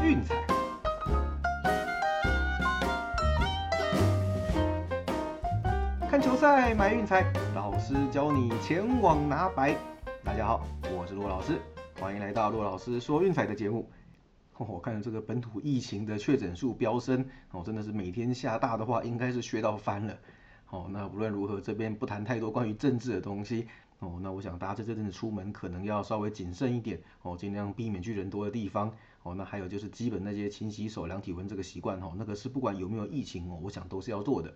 运彩。看球赛买运彩，老师教你前往拿白。大家好，我是骆老师，欢迎来到骆老师说运彩的节目。我看这个本土疫情的确诊数飙升，哦，真的是每天下大的话，应该是学到翻了。哦，那无论如何，这边不谈太多关于政治的东西。哦，那我想大家这阵子出门可能要稍微谨慎一点，哦，尽量避免去人多的地方。哦，那还有就是基本那些勤洗手、量体温这个习惯，哦，那个是不管有没有疫情哦，我想都是要做的。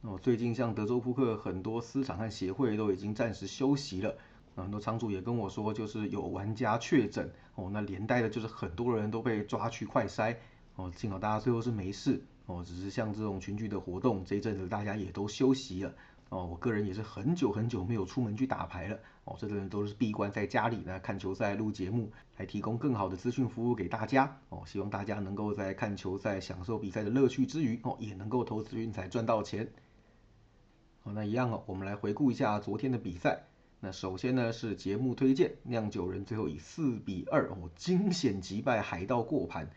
哦，最近像德州扑克很多私场和协会都已经暂时休息了。很多仓主也跟我说，就是有玩家确诊哦，那连带的就是很多人都被抓去快筛哦，幸好大家最后是没事哦，只是像这种群聚的活动，这一阵子大家也都休息了哦。我个人也是很久很久没有出门去打牌了哦，这阵都是闭关在家里呢看球赛、录节目，来提供更好的资讯服务给大家哦。希望大家能够在看球赛、享受比赛的乐趣之余哦，也能够投资运彩赚到钱。哦，那一样哦，我们来回顾一下昨天的比赛。那首先呢是节目推荐，酿酒人最后以四比二哦惊险击败海盗过盘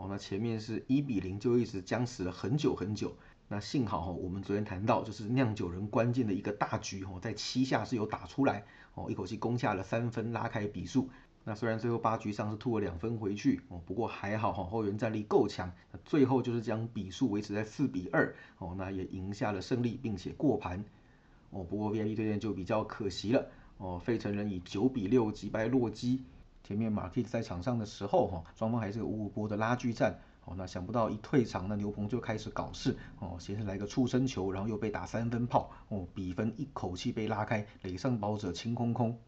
哦。那前面是一比零就一直僵持了很久很久。那幸好哈，我们昨天谈到就是酿酒人关键的一个大局哦，在七下是有打出来哦，一口气攻下了三分拉开比数。那虽然最后八局上是吐了两分回去哦，不过还好哈，后援战力够强，最后就是将比数维持在四比二哦，那也赢下了胜利并且过盘。哦，不过 VIP 推荐就比较可惜了哦。费城人以九比六击败洛基，前面马蒂在场上的时候哈，双方还是有五五波的拉锯战哦。那想不到一退场，那牛棚就开始搞事哦，先是来个触身球，然后又被打三分炮哦，比分一口气被拉开，垒上包者清空空。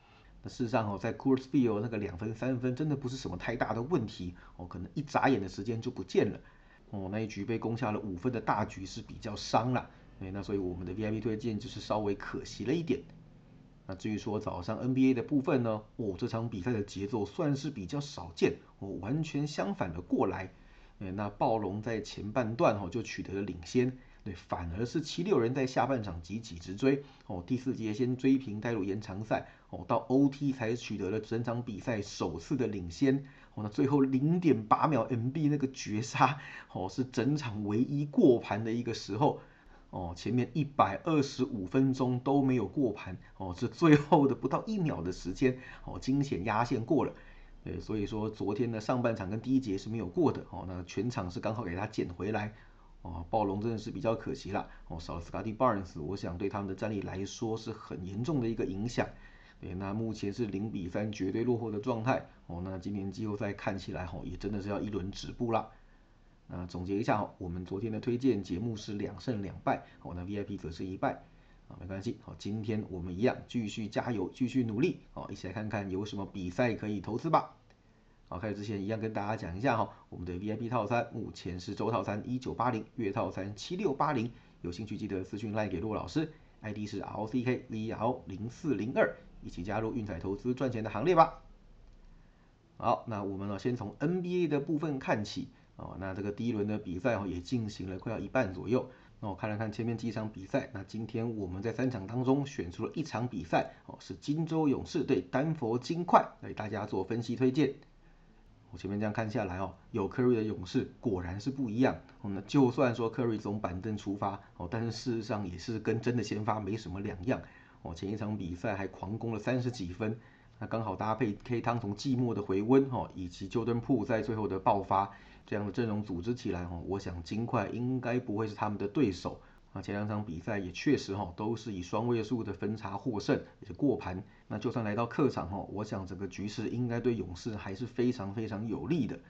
那事实上哦，在 Coors Field 那个两分三分真的不是什么太大的问题哦，可能一眨眼的时间就不见了哦。那一局被攻下了五分的大局是比较伤了。哎，那所以我们的 VIP 推荐就是稍微可惜了一点。那至于说早上 NBA 的部分呢，哦，这场比赛的节奏算是比较少见，哦，完全相反的过来。哎，那暴龙在前半段哦就取得了领先，对，反而是七六人在下半场急起直追，哦，第四节先追平带入延长赛，哦，到 OT 才取得了整场比赛首次的领先，哦，那最后零点八秒 MB 那个绝杀，哦，是整场唯一过盘的一个时候。哦，前面一百二十五分钟都没有过盘，哦，是最后的不到一秒的时间，哦，惊险压线过了，呃，所以说昨天的上半场跟第一节是没有过的，哦，那全场是刚好给他捡回来，哦，暴龙真的是比较可惜了，哦，少了 Scotty Barnes，我想对他们的战力来说是很严重的一个影响，对，那目前是零比三绝对落后的状态，哦，那今年季后赛看起来，哦，也真的是要一轮止步了。那总结一下哦，我们昨天的推荐节目是两胜两败，哦，那 VIP 则是一败，啊，没关系，好，今天我们一样继续加油，继续努力，好，一起来看看有什么比赛可以投资吧。好，开始之前一样跟大家讲一下哈，我们的 VIP 套餐目前是周套餐一九八零，月套餐七六八零，有兴趣记得私讯赖给骆老师，ID 是 RCKVR 零四零二，一起加入运彩投资赚钱的行列吧。好，那我们呢先从 NBA 的部分看起。哦，那这个第一轮的比赛哦也进行了快要一半左右。那我看了看前面几场比赛，那今天我们在三场当中选出了一场比赛哦，是金州勇士对丹佛金块，给大家做分析推荐。我前面这样看下来哦，有科瑞的勇士果然是不一样。哦，那就算说科瑞从板凳出发哦，但是事实上也是跟真的先发没什么两样。哦，前一场比赛还狂攻了三十几分，那刚好搭配 K 汤从寂寞的回温哦，以及 Jordan Po 在最后的爆发。这样的阵容组织起来哈，我想金块应该不会是他们的对手啊。前两场比赛也确实哈，都是以双位数的分差获胜，也是过盘。那就算来到客场哈，我想整个局势应该对勇士还是非常非常有利的。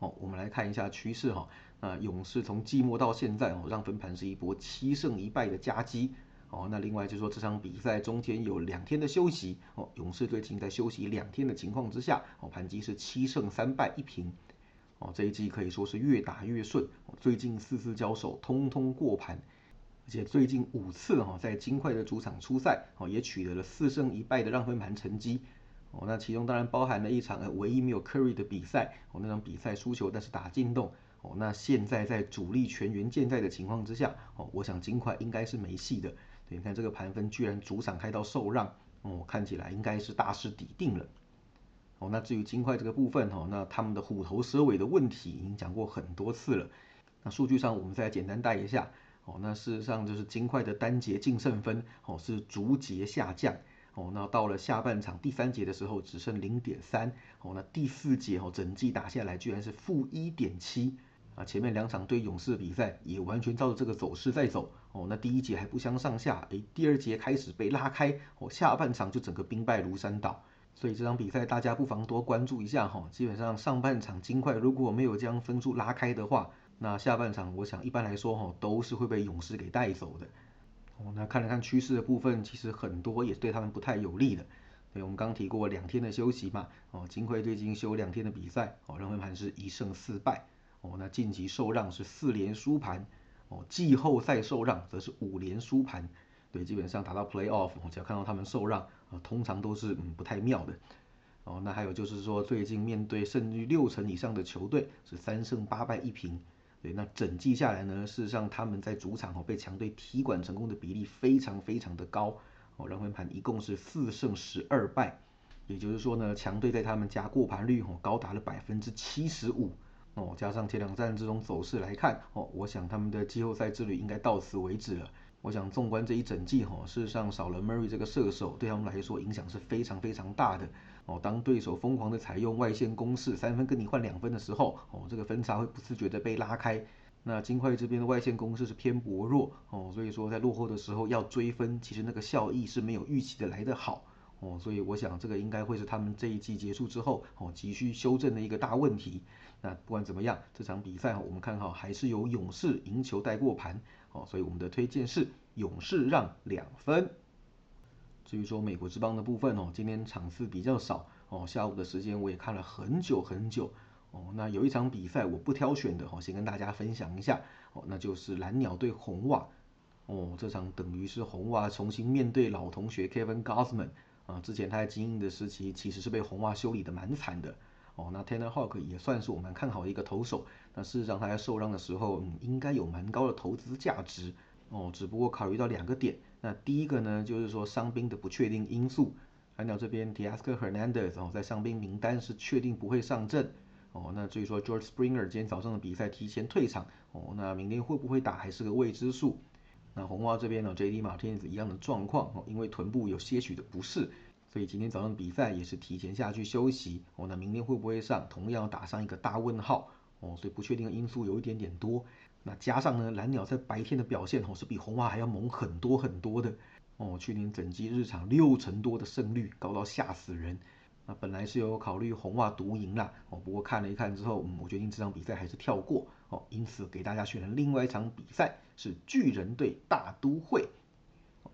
哦，我们来看一下趋势哈。那勇士从季末到现在哦，让分盘是一波七胜一败的夹击。哦，那另外就说这场比赛中间有两天的休息哦，勇士队近在休息两天的情况之下，哦，盘机是七胜三败一平。哦，这一季可以说是越打越顺，最近四次交手通通过盘，而且最近五次哈在金块的主场出赛，哦也取得了四胜一败的让分盘成绩。哦，那其中当然包含了一场唯一没有 Curry 的比赛，哦那场比赛输球但是打进洞。哦，那现在在主力全员健在的情况之下，哦我想金块应该是没戏的。对，你看这个盘分居然主场开到受让，哦看起来应该是大势已定了。哦，那至于金块这个部分哦，那他们的虎头蛇尾的问题已经讲过很多次了。那数据上我们再简单带一下。哦，那事实上就是金块的单节净胜分哦是逐节下降。哦，那到了下半场第三节的时候只剩零点三。哦，那第四节哦整季打下来居然是负一点七。啊，前面两场对勇士的比赛也完全照着这个走势在走。哦，那第一节还不相上下，诶，第二节开始被拉开。哦，下半场就整个兵败如山倒。所以这场比赛大家不妨多关注一下哈。基本上上半场金块如果没有将分数拉开的话，那下半场我想一般来说哈都是会被勇士给带走的。哦，那看了看趋势的部分，其实很多也对他们不太有利的。对，我们刚提过两天的休息嘛。哦，金块最近休两天的比赛，哦，让分盘是一胜四败。哦，那晋级受让是四连输盘。哦，季后赛受让则是五连输盘。对，基本上打到 playoff，我只要看到他们受让，呃，通常都是嗯不太妙的。哦，那还有就是说，最近面对胜率六成以上的球队是三胜八败一平。对，那整季下来呢，事实上他们在主场哦被强队踢馆成功的比例非常非常的高，哦，让分盘一共是四胜十二败，也就是说呢，强队在他们家过盘率哦高达了百分之七十五，哦，加上前两战这种走势来看，哦，我想他们的季后赛之旅应该到此为止了。我想纵观这一整季哈，事实上少了 Murray 这个射手，对他们来说影响是非常非常大的。哦，当对手疯狂的采用外线攻势，三分跟你换两分的时候，哦，这个分差会不自觉的被拉开。那金块这边的外线攻势是偏薄弱，哦，所以说在落后的时候要追分，其实那个效益是没有预期的来得好。哦，所以我想这个应该会是他们这一季结束之后，哦，急需修正的一个大问题。那不管怎么样，这场比赛我们看好还是由勇士赢球带过盘。哦，所以我们的推荐是勇士让两分。至于说美国之邦的部分哦，今天场次比较少哦，下午的时间我也看了很久很久哦。那有一场比赛我不挑选的哦，先跟大家分享一下哦，那就是蓝鸟对红袜哦，这场等于是红袜重新面对老同学 Kevin Gausman 啊，之前他在精英的时期其实是被红袜修理的蛮惨的哦。那 Tanner Hawk 也算是我们看好的一个投手，那事实上他在受伤的时候，嗯，应该有蛮高的投资价值哦，只不过考虑到两个点。那第一个呢，就是说伤兵的不确定因素。蓝鸟这边 t i a s k Hernandez 哦，在伤兵名单是确定不会上阵哦。那至于说 George Springer 今天早上的比赛提前退场哦，那明天会不会打还是个未知数。那红袜这边呢，J.D. Martinez 一样的状况哦，因为臀部有些许的不适，所以今天早上比赛也是提前下去休息哦。那明天会不会上，同样打上一个大问号哦。所以不确定的因素有一点点多。那加上呢，蓝鸟在白天的表现哦是比红袜还要猛很多很多的哦。去年整季日场六成多的胜率，高到吓死人。那本来是有考虑红袜独赢啦哦，不过看了一看之后，嗯，我决定这场比赛还是跳过哦。因此给大家选了另外一场比赛，是巨人对大都会。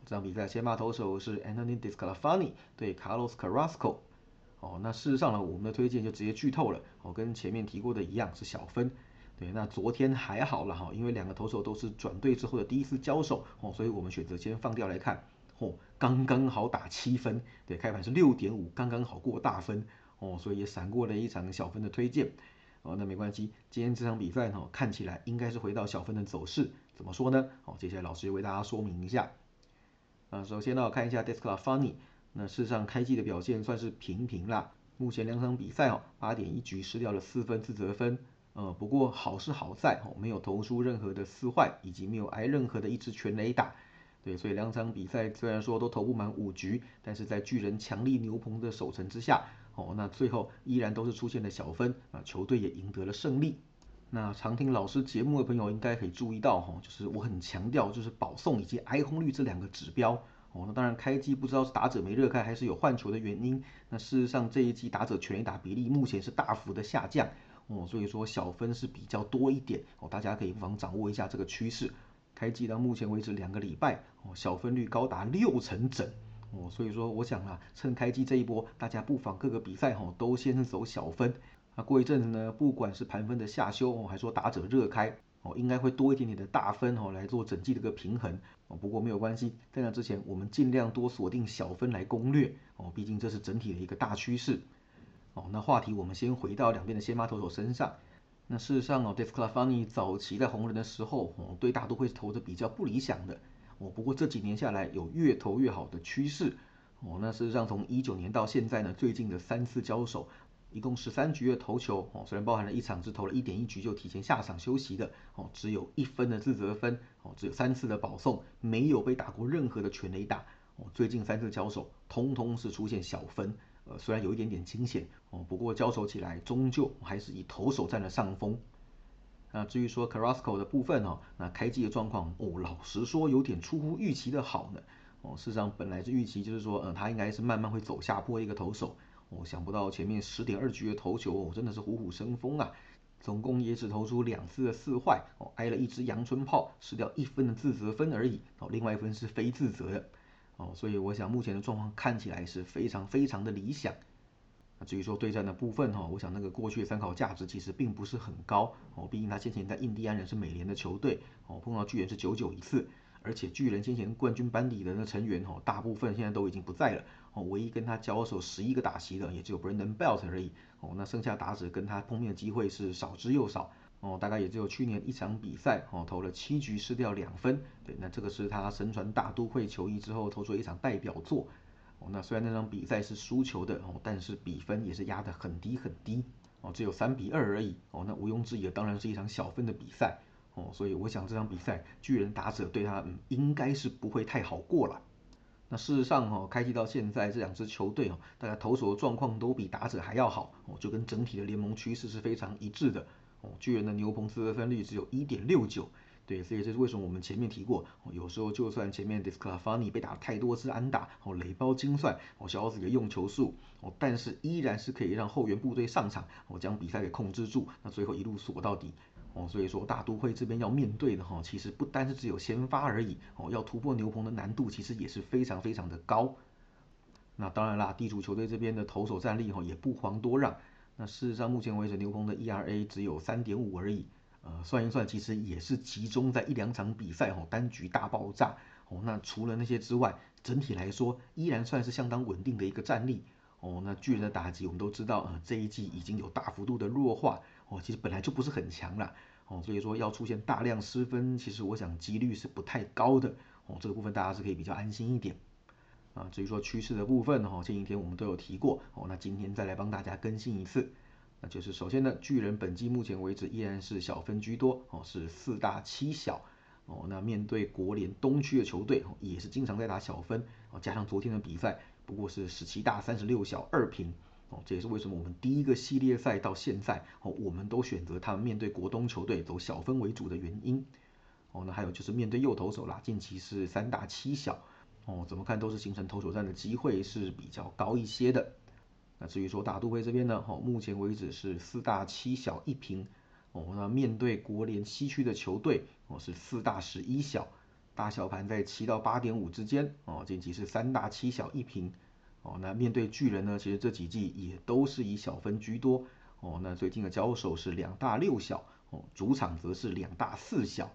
这场比赛先发投手是 Anthony Disclafani 对 Carlos Carrasco。哦，那事实上呢，我们的推荐就直接剧透了哦，跟前面提过的一样是小分。对，那昨天还好了哈，因为两个投手都是转队之后的第一次交手哦，所以我们选择先放掉来看哦，刚刚好打七分，对，开盘是六点五，刚刚好过大分哦，所以也闪过了一场小分的推荐哦，那没关系，今天这场比赛呢，看起来应该是回到小分的走势，怎么说呢？哦，接下来老师为大家说明一下。啊，首先呢，我看一下 Desclafani，那事实上开季的表现算是平平啦，目前两场比赛哦，八点一局失掉了四分自责分。呃，不过好是好在哦，没有投出任何的四坏，以及没有挨任何的一支全垒打，对，所以两场比赛虽然说都投不满五局，但是在巨人强力牛棚的守城之下，哦，那最后依然都是出现了小分，啊，球队也赢得了胜利。那常听老师节目的朋友应该可以注意到哈，就是我很强调就是保送以及挨轰率这两个指标，哦，那当然开机不知道是打者没热开还是有换球的原因，那事实上这一季打者全垒打比例目前是大幅的下降。哦，所以说小分是比较多一点哦，大家可以不妨掌握一下这个趋势。开季到目前为止两个礼拜哦，小分率高达六成整哦，所以说我想啊，趁开季这一波，大家不妨各个比赛哈都先走小分。那过一阵子呢，不管是盘分的下修哦，还说打者热开哦，应该会多一点点的大分哦来做整季的一个平衡哦。不过没有关系，在那之前我们尽量多锁定小分来攻略哦，毕竟这是整体的一个大趋势。哦，那话题我们先回到两边的先发投手身上。那事实上哦，Desclafani 早期在红人的时候，哦，对大都会是投的比较不理想的。哦，不过这几年下来有越投越好的趋势。哦，那事实上从一九年到现在呢，最近的三次交手，一共十三局的投球，哦，虽然包含了一场只投了一点一局就提前下场休息的，哦，只有一分的自责分，哦，只有三次的保送，没有被打过任何的全垒打，哦，最近三次交手，通通是出现小分，呃，虽然有一点点惊险，哦，不过交手起来终究还是以投手占了上风。那至于说 Carrasco 的部分哦，那开机的状况，哦，老实说有点出乎预期的好呢。哦，事实上本来是预期，就是说，嗯，他应该是慢慢会走下坡一个投手。我想不到前面十点二局的投球，哦，真的是虎虎生风啊！总共也只投出两次的四坏，哦，挨了一支阳春炮，失掉一分的自责分而已。哦，另外一分是非自责的。哦，所以我想目前的状况看起来是非常非常的理想。那至于说对战的部分哈，我想那个过去的参考价值其实并不是很高。哦，毕竟他先前在印第安人是美联的球队，哦，碰到巨人是九九一次。而且巨人先前冠军班底的那成员哦，大部分现在都已经不在了哦，唯一跟他交手十一个打席的也只有 Brandon Belt 而已哦，那剩下打者跟他碰面的机会是少之又少哦，大概也只有去年一场比赛哦，投了七局失掉两分，对，那这个是他身传大都会球衣之后投出一场代表作哦，那虽然那场比赛是输球的哦，但是比分也是压得很低很低哦，只有三比二而已哦，那毋庸置疑的当然是一场小分的比赛。哦，所以我想这场比赛巨人打者对他嗯应该是不会太好过了。那事实上哈，开季到现在这两支球队哦，大家投手的状况都比打者还要好哦，就跟整体的联盟趋势是非常一致的哦。巨人的牛棚自得分率只有一点六九，对，所以这是为什么我们前面提过，哦有时候就算前面 Disclafani 被打太多次安打哦，垒包精算哦，小奥子的用球数哦，但是依然是可以让后援部队上场哦，将比赛给控制住，那最后一路锁到底。哦，所以说大都会这边要面对的哈，其实不单是只有先发而已哦，要突破牛棚的难度其实也是非常非常的高。那当然啦，地主球队这边的投手战力哈也不遑多让。那事实上目前为止牛棚的 ERA 只有三点五而已，呃，算一算其实也是集中在一两场比赛哈，单局大爆炸哦。那除了那些之外，整体来说依然算是相当稳定的一个战力哦。那巨人的打击我们都知道呃，这一季已经有大幅度的弱化哦，其实本来就不是很强了。哦，所以说要出现大量失分，其实我想几率是不太高的。哦，这个部分大家是可以比较安心一点。啊，至于说趋势的部分，哈，前几天我们都有提过。哦，那今天再来帮大家更新一次。那就是首先呢，巨人本季目前为止依然是小分居多，哦，是四大七小。哦，那面对国联东区的球队，哦，也是经常在打小分。哦，加上昨天的比赛，不过是十七大三十六小二平。哦，这也是为什么我们第一个系列赛到现在，哦，我们都选择他们面对国东球队走小分为主的原因。哦，那还有就是面对右投手啦，近期是三大七小，哦，怎么看都是形成投手战的机会是比较高一些的。那至于说大都会这边呢，哦，目前为止是四大七小一平。哦，那面对国联西区的球队，哦，是四大十一小，大小盘在七到八点五之间。哦，近期是三大七小一平。哦，那面对巨人呢，其实这几季也都是以小分居多。哦，那最近的交手是两大六小，哦，主场则是两大四小。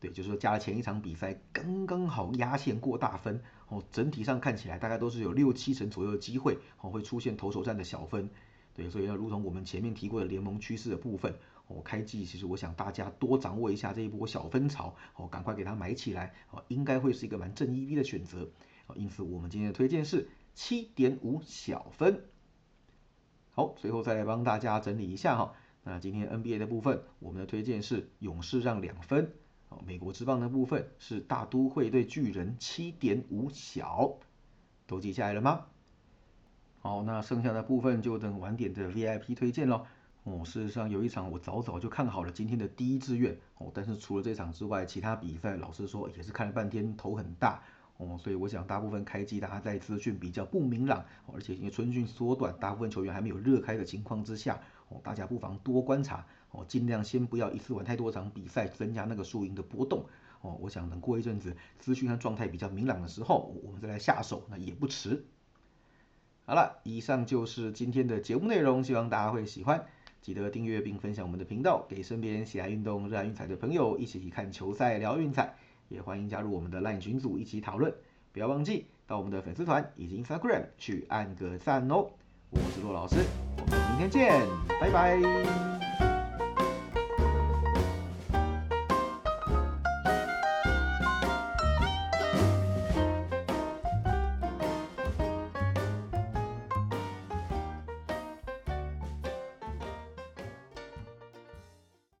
对，就是说加了前一场比赛，刚刚好压线过大分。哦，整体上看起来大概都是有六七成左右的机会，哦，会出现投手战的小分。对，所以呢，如同我们前面提过的联盟趋势的部分，哦，开季其实我想大家多掌握一下这一波小分潮，哦，赶快给它买起来，哦，应该会是一个蛮正 EV 的选择。哦，因此我们今天的推荐是。七点五小分，好，最后再来帮大家整理一下哈。那今天 NBA 的部分，我们的推荐是勇士让两分。好，美国之棒的部分是大都会对巨人七点五小，都记下来了吗？好，那剩下的部分就等晚点的 VIP 推荐喽。哦，事实上有一场我早早就看好了今天的第一志愿哦，但是除了这场之外，其他比赛老实说也是看了半天头很大。哦，所以我想大部分开机大家在资讯比较不明朗，而且因为春训缩短，大部分球员还没有热开的情况之下，哦，大家不妨多观察，哦，尽量先不要一次玩太多场比赛，增加那个输赢的波动，哦，我想等过一阵子资讯和状态比较明朗的时候，我们再来下手，那也不迟。好了，以上就是今天的节目内容，希望大家会喜欢，记得订阅并分享我们的频道，给身边喜爱运动、热爱运彩的朋友一起看球赛、聊运彩。也欢迎加入我们的 LINE 群组一起讨论，不要忘记到我们的粉丝团以及 Instagram 去按个赞哦。我是骆老师，我们明天见，拜拜。